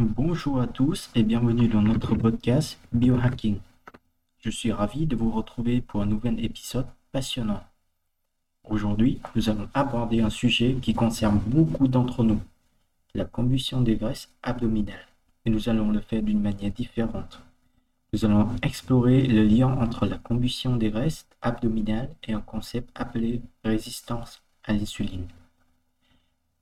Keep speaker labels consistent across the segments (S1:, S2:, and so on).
S1: Bonjour à tous et bienvenue dans notre podcast Biohacking. Je suis ravi de vous retrouver pour un nouvel épisode passionnant. Aujourd'hui, nous allons aborder un sujet qui concerne beaucoup d'entre nous, la combustion des graisses abdominales. Et nous allons le faire d'une manière différente. Nous allons explorer le lien entre la combustion des graisses abdominales et un concept appelé résistance à l'insuline.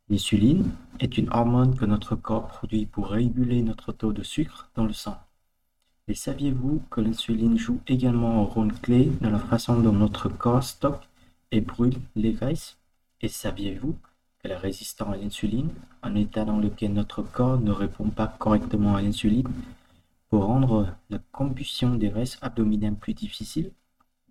S1: L'insuline est une hormone que notre corps produit pour réguler notre taux de sucre dans le sang. Et saviez-vous que l'insuline joue également un rôle clé dans la façon dont notre corps stocke et brûle les graisses? Et saviez-vous que la résistance à l'insuline, un état dans lequel notre corps ne répond pas correctement à l'insuline, pour rendre la combustion des graisses abdominales plus difficile?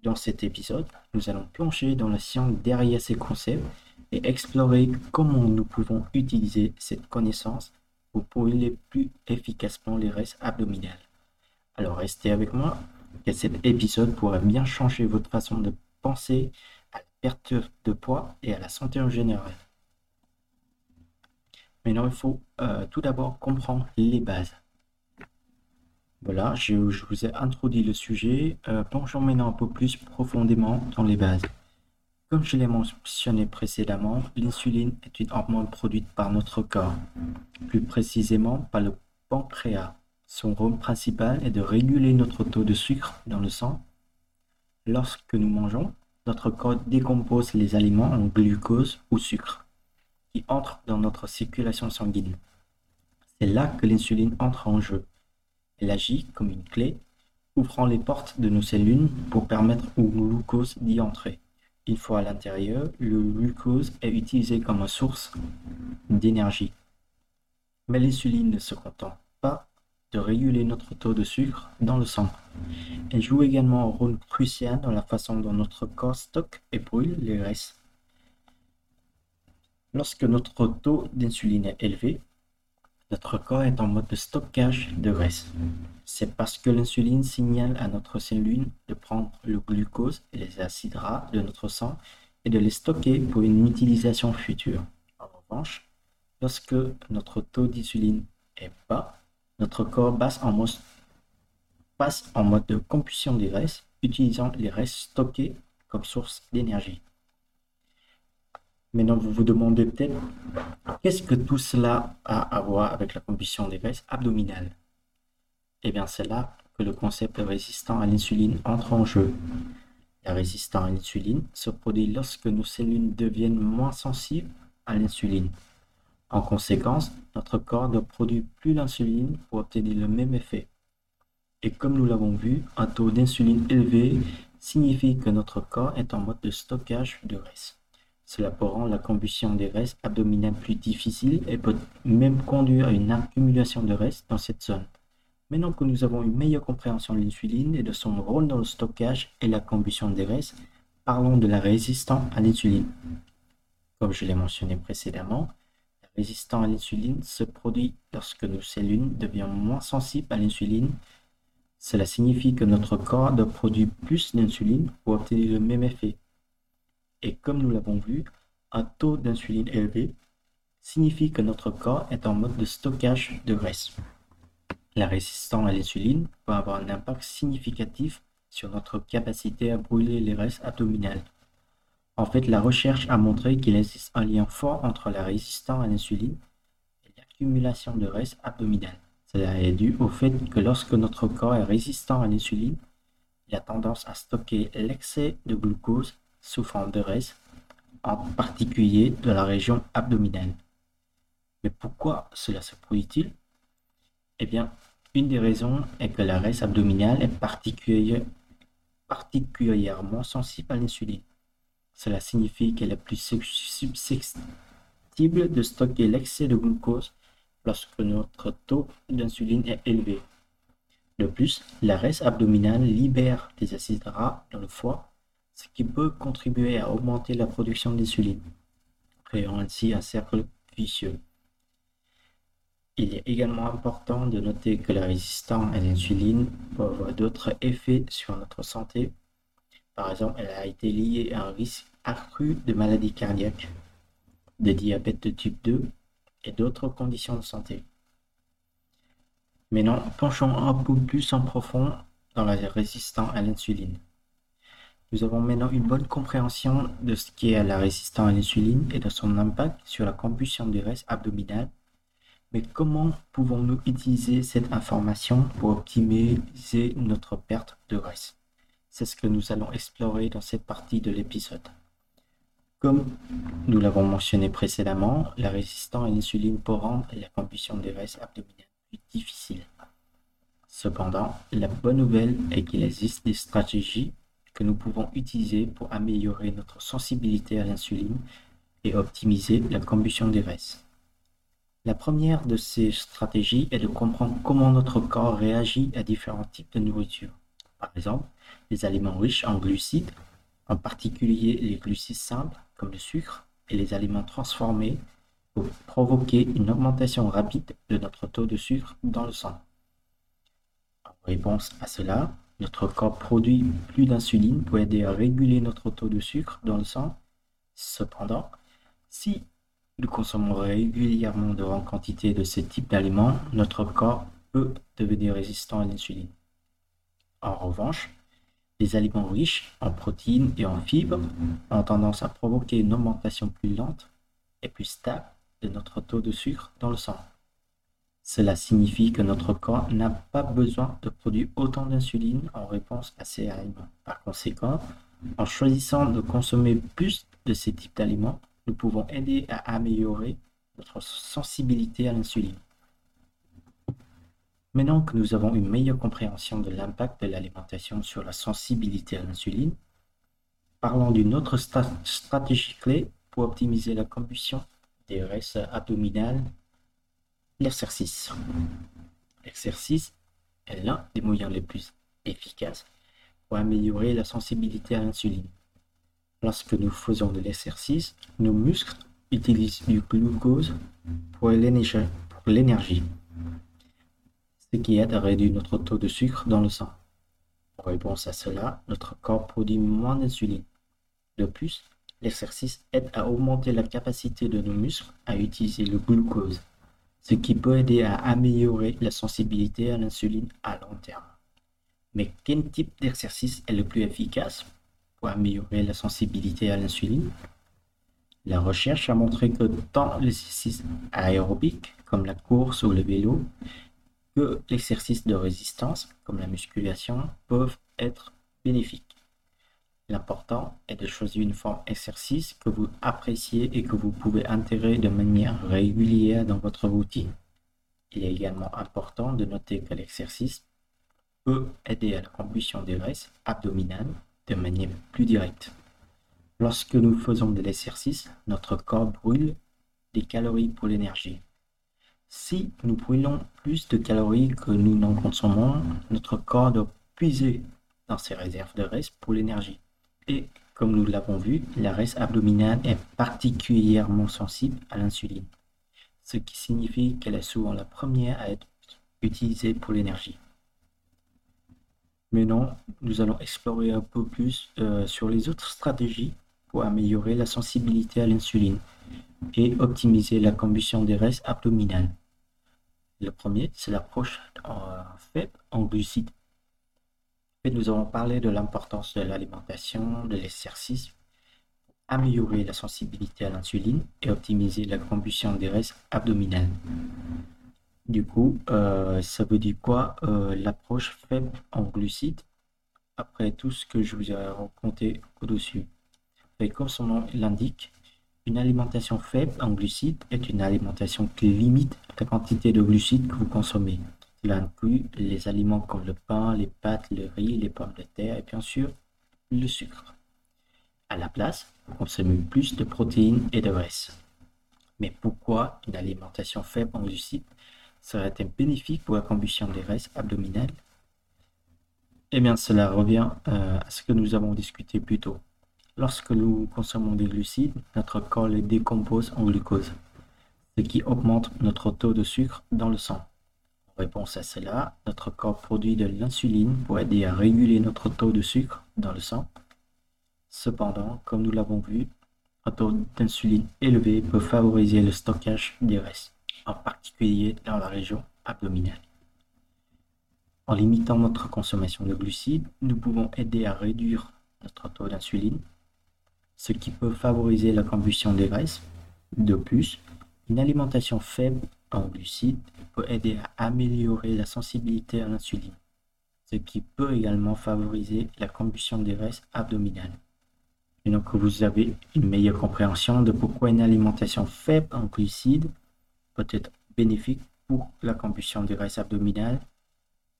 S1: Dans cet épisode, nous allons plonger dans la science derrière ces concepts et explorer comment nous pouvons utiliser cette connaissance pour brûler plus efficacement les restes abdominales. Alors restez avec moi, que cet épisode pourrait bien changer votre façon de penser à la perte de poids et à la santé en général. Maintenant, il faut euh, tout d'abord comprendre les bases. Voilà, je, vous ai introduit le sujet. Euh, plongeons maintenant un peu plus profondément dans les bases. Comme je l'ai mentionné précédemment, l'insuline est une hormone produite par notre corps, plus précisément par le pancréas. Son rôle principal est de réguler notre taux de sucre dans le sang. Lorsque nous mangeons, notre corps décompose les aliments en glucose ou sucre, qui entrent dans notre circulation sanguine. C'est là que l'insuline entre en jeu. Elle agit comme une clé, ouvrant les portes de nos cellules pour permettre au glucose d'y entrer. Une fois à l'intérieur, le glucose est utilisé comme source d'énergie. Mais l'insuline ne se contente pas de réguler notre taux de sucre dans le sang. Elle joue également un rôle crucial dans la façon dont notre corps stocke et brûle les graisses. Lorsque notre taux d'insuline est élevé, notre corps est en mode de stockage de graisse. C'est parce que l'insuline signale à notre cellule de prendre le glucose et les acides gras de notre sang et de les stocker pour une utilisation future. En revanche, lorsque notre taux d'insuline est bas, notre corps passe en mode, de combustion des graisses, utilisant les restes stockés comme source d'énergie. Maintenant, vous vous demandez peut-être, qu'est-ce que tout cela a à voir avec la combustion des graisses abdominales? Eh bien, c'est là que le concept de résistant à l'insuline entre en jeu. La résistance à l'insuline se produit lorsque nos cellules deviennent moins sensibles à l'insuline. En conséquence, notre corps ne produit plus d'insuline pour obtenir le même effet. Et comme nous l'avons vu, un taux d'insuline élevé signifie que notre corps est en mode de stockage de graisse. Cela peut rendre la combustion des restes abdominales plus difficile et peut même conduire à une accumulation de restes dans cette zone. Maintenant que nous avons une meilleure compréhension de l'insuline et de son rôle dans le stockage et la combustion des restes, parlons de la résistance à l'insuline. Comme je l'ai mentionné précédemment, la résistance à l'insuline se produit lorsque nos cellules deviennent moins sensibles à l'insuline. Cela signifie que notre corps doit produire plus d'insuline pour obtenir le même effet. Et comme nous l'avons vu, un taux d'insuline élevé signifie que notre corps est en mode de stockage de graisse. La résistance à l'insuline peut avoir un impact significatif sur notre capacité à brûler les graisses abdominales. En fait, la recherche a montré qu'il existe un lien fort entre la résistance à l'insuline et l'accumulation de graisse abdominale. Cela est dû au fait que lorsque notre corps est résistant à l'insuline, il a tendance à stocker l'excès de glucose forme de reste, en particulier de la région abdominale. Mais pourquoi cela se produit-il? Eh bien, une des raisons est que la reste abdominale est particulièrement sensible à l'insuline. Cela signifie qu'elle est plus susceptible de stocker l'excès de glucose lorsque notre taux d'insuline est élevé. De plus, la reste abdominale libère des acides gras dans le foie ce qui peut contribuer à augmenter la production d'insuline, créant ainsi un cercle vicieux. Il est également important de noter que la résistance à l'insuline peut avoir d'autres effets sur notre santé. Par exemple, elle a été liée à un risque accru de maladies cardiaques, de diabète de type 2 et d'autres conditions de santé. Maintenant, penchons un peu plus en profond dans la résistance à l'insuline. Nous avons maintenant une bonne compréhension de ce qu'est la résistance à l'insuline et de son impact sur la combustion des restes abdominales. Mais comment pouvons-nous utiliser cette information pour optimiser notre perte de graisse C'est ce que nous allons explorer dans cette partie de l'épisode. Comme nous l'avons mentionné précédemment, la résistance à l'insuline peut rendre la combustion des restes abdominales plus difficile. Cependant, la bonne nouvelle est qu'il existe des stratégies que nous pouvons utiliser pour améliorer notre sensibilité à l'insuline et optimiser la combustion des restes. La première de ces stratégies est de comprendre comment notre corps réagit à différents types de nourriture. Par exemple, les aliments riches en glucides, en particulier les glucides simples comme le sucre, et les aliments transformés pour provoquer une augmentation rapide de notre taux de sucre dans le sang. En réponse à cela, notre corps produit plus d'insuline pour aider à réguler notre taux de sucre dans le sang. Cependant, si nous consommons régulièrement de grandes quantités de ce type d'aliments, notre corps peut devenir résistant à l'insuline. En revanche, les aliments riches en protéines et en fibres ont tendance à provoquer une augmentation plus lente et plus stable de notre taux de sucre dans le sang. Cela signifie que notre corps n'a pas besoin de produire autant d'insuline en réponse à ces aliments. Par conséquent, en choisissant de consommer plus de ces types d'aliments, nous pouvons aider à améliorer notre sensibilité à l'insuline. Maintenant que nous avons une meilleure compréhension de l'impact de l'alimentation sur la sensibilité à l'insuline, parlons d'une autre stratégie clé pour optimiser la combustion des restes abdominales L'exercice. Est l'un des moyens les plus efficaces pour améliorer la sensibilité à l'insuline. Lorsque nous faisons de l'exercice, nos muscles utilisent du glucose pour l'énergie, ce qui aide à réduire notre taux de sucre dans le sang. En réponse à cela, notre corps produit moins d'insuline. De plus, l'exercice aide à augmenter la capacité de nos muscles à utiliser le glucose ce qui peut aider à améliorer la sensibilité à l'insuline à long terme. Mais quel type d'exercice est le plus efficace pour améliorer la sensibilité à l'insuline? La recherche a montré que tant l'exercice aérobique, comme la course ou le vélo, que l'exercice de résistance, comme la musculation, peuvent être bénéfiques. L'important est de choisir une forme d'exercice que vous appréciez et que vous pouvez intégrer de manière régulière dans votre routine. Il est également important de noter que l'exercice peut aider à la combustion des graisses abdominales de manière plus directe. Lorsque nous faisons de l'exercice, notre corps brûle des calories pour l'énergie. Si nous brûlons plus de calories que nous n'en consommons, notre corps doit puiser dans ses réserves de graisse pour l'énergie. Et comme nous l'avons vu, la reste abdominale est particulièrement sensible à l'insuline, ce qui signifie qu'elle est souvent la première à être utilisée pour l'énergie. Maintenant, nous allons explorer un peu plus euh, sur les autres stratégies pour améliorer la sensibilité à l'insuline et optimiser la combustion des restes abdominales. Le premier, c'est l'approche faible en glucides nous avons parlé de l'importance de l'alimentation, de l'exercice, améliorer la sensibilité à l'insuline et optimiser la combustion des restes abdominales. Du coup, euh, ça veut dire quoi euh, L'approche faible en glucides, après tout ce que je vous ai raconté au-dessus. Et comme son nom l'indique, une alimentation faible en glucides est une alimentation qui limite la quantité de glucides que vous consommez. Cela inclut les aliments comme le pain, les pâtes, le riz, les pommes de terre et bien sûr le sucre. À la place, on consomme plus de protéines et de graisses. Mais pourquoi une alimentation faible en glucides serait-elle bénéfique pour la combustion des graisses abdominales? Eh bien, cela revient euh, à ce que nous avons discuté plus tôt. Lorsque nous consommons des glucides, notre corps les décompose en glucose, ce qui augmente notre taux de sucre dans le sang réponse à cela, notre corps produit de l'insuline pour aider à réguler notre taux de sucre dans le sang. Cependant, comme nous l'avons vu, un taux d'insuline élevé peut favoriser le stockage des restes, en particulier dans la région abdominale. En limitant notre consommation de glucides, nous pouvons aider à réduire notre taux d'insuline, ce qui peut favoriser la combustion des graisses. De plus, une alimentation faible en glucides peut aider à améliorer la sensibilité à l'insuline, ce qui peut également favoriser la combustion des graisses abdominales. Maintenant que vous avez une meilleure compréhension de pourquoi une alimentation faible en glucides peut être bénéfique pour la combustion des graisses abdominales,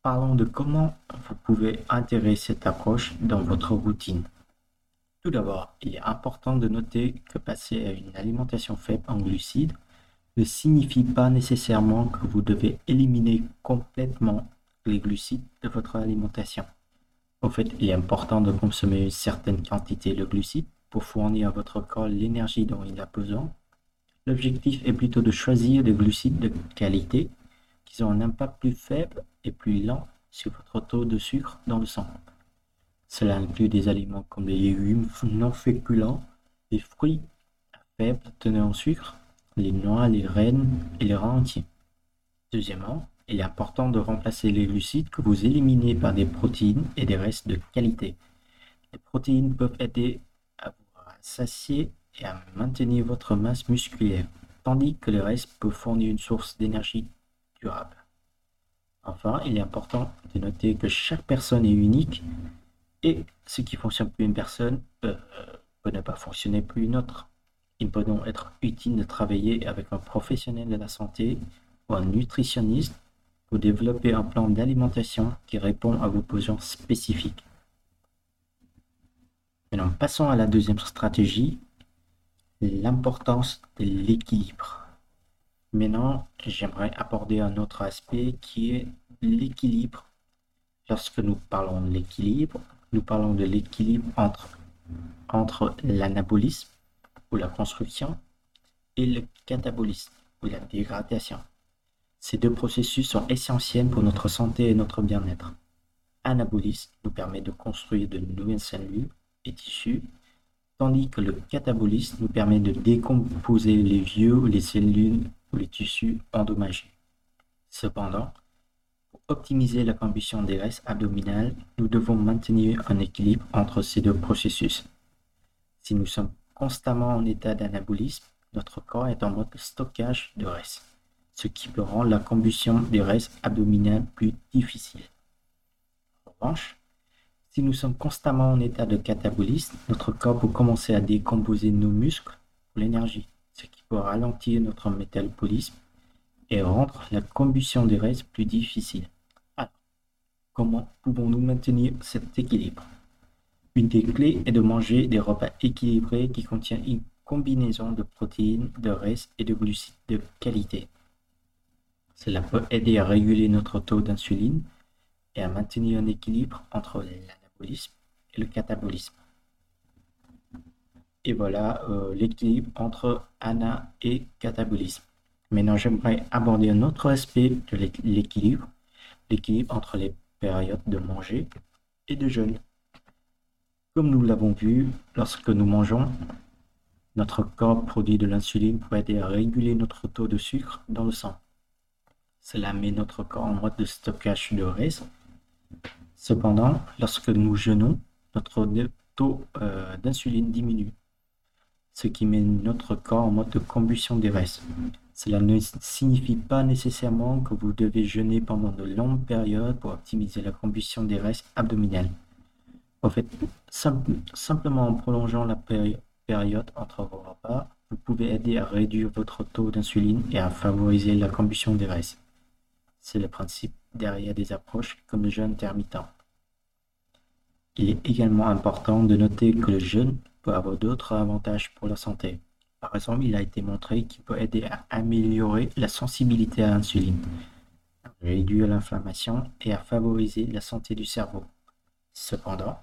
S1: Parlons de comment vous pouvez intégrer cette approche dans votre routine. Tout d'abord, il est important de noter que passer à une alimentation faible en glucides ne signifie pas nécessairement que vous devez éliminer complètement les glucides de votre alimentation. En fait, il est important de consommer une certaine quantité de glucides pour fournir à votre corps l'énergie dont il a besoin. L'objectif est plutôt de choisir des glucides de qualité qui ont un impact plus faible et plus lent sur votre taux de sucre dans le sang. Cela inclut des aliments comme les légumes non féculents, les fruits à faible teneur en sucre, les noix, les rennes et les reins entiers. Deuxièmement, il est important de remplacer les glucides que vous éliminez par des protéines et des restes de qualité. Les protéines peuvent aider à vous satier et à maintenir votre masse musculaire, tandis que les restes peuvent fournir une source d'énergie durable. Enfin, il est important de noter que chaque personne est unique et ce qui fonctionne pour une personne peut, ne pas fonctionner pour une autre. Il peut donc être utile de travailler avec un professionnel de la santé ou un nutritionniste pour développer un plan d'alimentation qui répond à vos besoins spécifiques. Maintenant, passons à la deuxième stratégie, l'importance de l'équilibre. Maintenant, j'aimerais aborder un autre aspect qui est l'équilibre. Lorsque nous parlons de l'équilibre, nous parlons de l'équilibre entre, entre l'anabolisme ou la construction et le catabolisme ou la dégradation. Ces deux processus sont essentiels pour notre santé et notre bien-être. Anabolisme nous permet de construire de nouvelles cellules et tissus, tandis que le catabolisme nous permet de décomposer les vieux ou les cellules les tissus endommagés. Cependant, pour optimiser la combustion des graisses abdominales, nous devons maintenir un équilibre entre ces deux processus. Si nous sommes constamment en état d'anabolisme, notre corps est en mode stockage de graisse, ce qui peut rendre la combustion des graisses abdominales plus difficile. En revanche, si nous sommes constamment en état de catabolisme, notre corps peut commencer à décomposer nos muscles pour l'énergie ce qui peut ralentir notre métabolisme et rendre la combustion des graisses plus difficile. Alors, comment pouvons-nous maintenir cet équilibre? Une des clés est de manger des repas équilibrés qui contiennent une combinaison de protéines, de graisses et de glucides de qualité. Cela peut aider à réguler notre taux d'insuline et à maintenir un équilibre entre l'anabolisme et le catabolisme. Et voilà euh, l'équilibre entre ana et catabolisme. Maintenant, j'aimerais aborder un autre aspect de l'équilibre, l'équilibre entre les périodes de manger et de jeûne. Comme nous l'avons vu, lorsque nous mangeons, notre corps produit de l'insuline pour aider à réguler notre taux de sucre dans le sang. Cela met notre corps en mode de stockage de graisse. Cependant, lorsque nous jeûnons, notre taux euh, d'insuline diminue ce qui met notre corps en mode de combustion des restes. Cela ne signifie pas nécessairement que vous devez jeûner pendant de longues périodes pour optimiser la combustion des restes abdominales. En fait, simplement en prolongeant la période entre vos repas, vous pouvez aider à réduire votre taux d'insuline et à favoriser la combustion des restes. C'est le principe derrière des approches comme le jeûne intermittent. Il est également important de noter que le jeûne avoir d'autres avantages pour la santé. Par exemple, il a été montré qu'il peut aider à améliorer la sensibilité à l'insuline, à réduire l'inflammation et à favoriser la santé du cerveau. Cependant,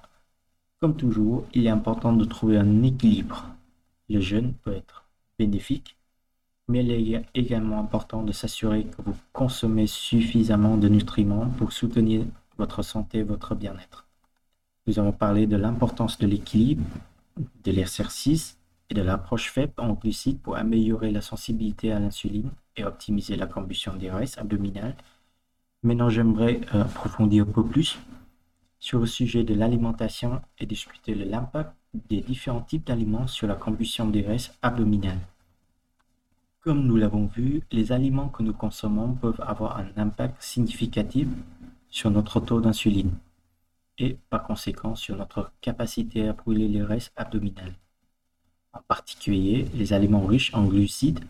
S1: comme toujours, il est important de trouver un équilibre. Le jeûne peut être bénéfique, mais il est également important de s'assurer que vous consommez suffisamment de nutriments pour soutenir votre santé et votre bien-être. Nous avons parlé de l'importance de l'équilibre de l'exercice et de l'approche faite en glucides pour améliorer la sensibilité à l'insuline et optimiser la combustion des graisses abdominales. Maintenant, j'aimerais euh, approfondir un peu plus sur le sujet de l'alimentation et discuter de l'impact des différents types d'aliments sur la combustion des graisses abdominales. Comme nous l'avons vu, les aliments que nous consommons peuvent avoir un impact significatif sur notre taux d'insuline et par conséquent sur notre capacité à brûler les graisses abdominales. En particulier, les aliments riches en glucides,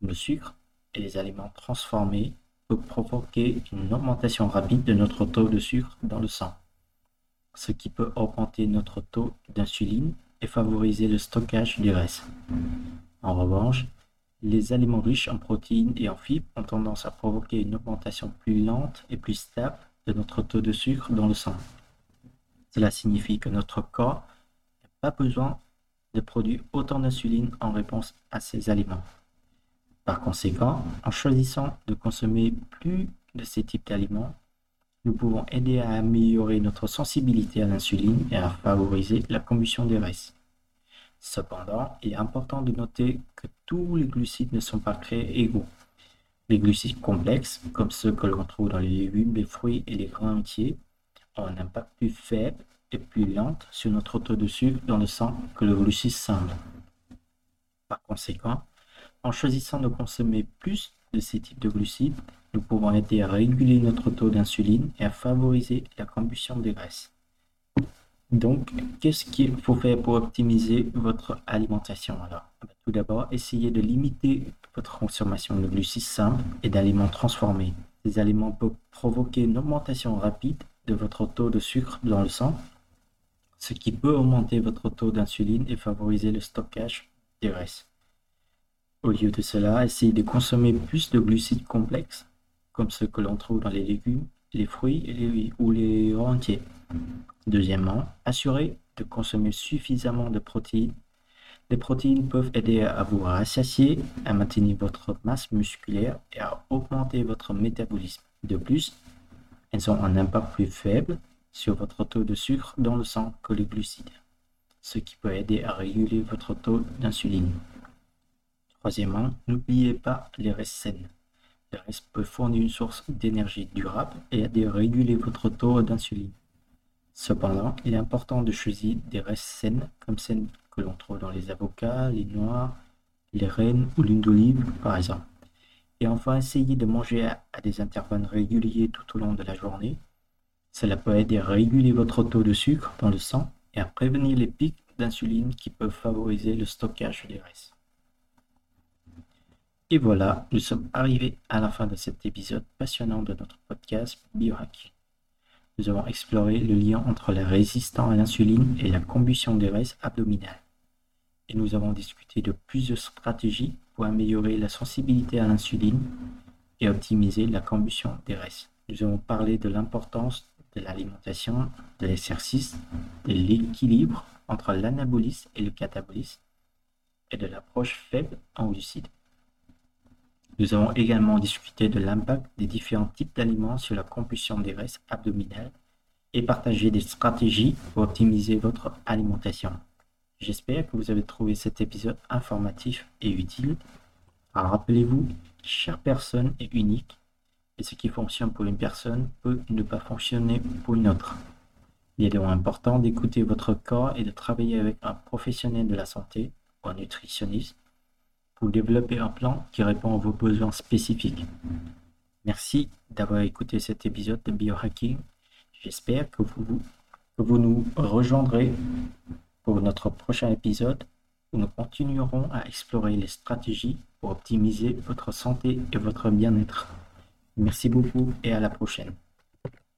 S1: comme le sucre, et les aliments transformés peuvent provoquer une augmentation rapide de notre taux de sucre dans le sang, ce qui peut augmenter notre taux d'insuline et favoriser le stockage des graisses. En revanche, les aliments riches en protéines et en fibres ont tendance à provoquer une augmentation plus lente et plus stable de notre taux de sucre dans le sang. Cela signifie que notre corps n'a pas besoin de produire autant d'insuline en réponse à ces aliments. Par conséquent, en choisissant de consommer plus de ces types d'aliments, nous pouvons aider à améliorer notre sensibilité à l'insuline et à favoriser la combustion des graisses. Cependant, il est important de noter que tous les glucides ne sont pas créés égaux. Les glucides complexes, comme ceux que l'on trouve dans les légumes, les fruits et les grains entiers, ont un impact plus faible et plus lent sur notre taux de sucre dans le sang que le glucide simple. Par conséquent, en choisissant de consommer plus de ces types de glucides, nous pouvons aider à réguler notre taux d'insuline et à favoriser la combustion des graisses. Donc, qu'est-ce qu'il faut faire pour optimiser votre alimentation alors? Ben, Tout d'abord, essayez de limiter votre consommation de glucides simples et d'aliments transformés. Ces aliments peuvent provoquer une augmentation rapide de votre taux de sucre dans le sang, ce qui peut augmenter votre taux d'insuline et favoriser le stockage des graisses. Au lieu de cela, essayez de consommer plus de glucides complexes, comme ceux que l'on trouve dans les légumes, les fruits ou les entiers. Deuxièmement, assurez de consommer suffisamment de protéines. Les protéines peuvent aider à vous rassasier, à maintenir votre masse musculaire et à augmenter votre métabolisme. De plus, elles ont un impact plus faible sur votre taux de sucre dans le sang que les glucides, ce qui peut aider à réguler votre taux d'insuline. Troisièmement, n'oubliez pas les restes. Restes peuvent fournir une source d'énergie durable et aider à réguler votre taux d'insuline. Cependant, il est important de choisir des restes saines comme celles que l'on trouve dans les avocats, les noix, les rennes ou l'huile d'olive par exemple. Et enfin, essayez de manger à des intervalles réguliers tout au long de la journée. Cela peut aider à réguler votre taux de sucre dans le sang et à prévenir les pics d'insuline qui peuvent favoriser le stockage des restes. Et voilà, nous sommes arrivés à la fin de cet épisode passionnant de notre podcast Biohack. Nous avons exploré le lien entre les résistants à l'insuline et la combustion des graisses abdominales. Et nous avons discuté de plusieurs stratégies pour améliorer la sensibilité à l'insuline et optimiser la combustion des graisses. Nous avons parlé de l'importance de l'alimentation, de l'exercice, de l'équilibre entre l'anabolisme et le catabolisme et de l'approche faible en glucides. Nous avons également discuté de l'impact des différents types d'aliments sur la combustion des graisses abdominales et partagé des stratégies pour optimiser votre alimentation. J'espère que vous avez trouvé cet épisode informatif et utile. Alors rappelez-vous, chaque personne est unique et ce qui fonctionne pour une personne peut ne pas fonctionner pour une autre. Il est donc important d'écouter votre corps et de travailler avec un professionnel de la santé ou un nutritionniste développer un plan qui répond à vos besoins spécifiques. Merci d'avoir écouté cet épisode de Biohacking. J'espère que vous nous rejoindrez pour notre prochain épisode où nous continuerons à explorer les stratégies pour optimiser votre santé et votre bien-être. Merci beaucoup et à la prochaine.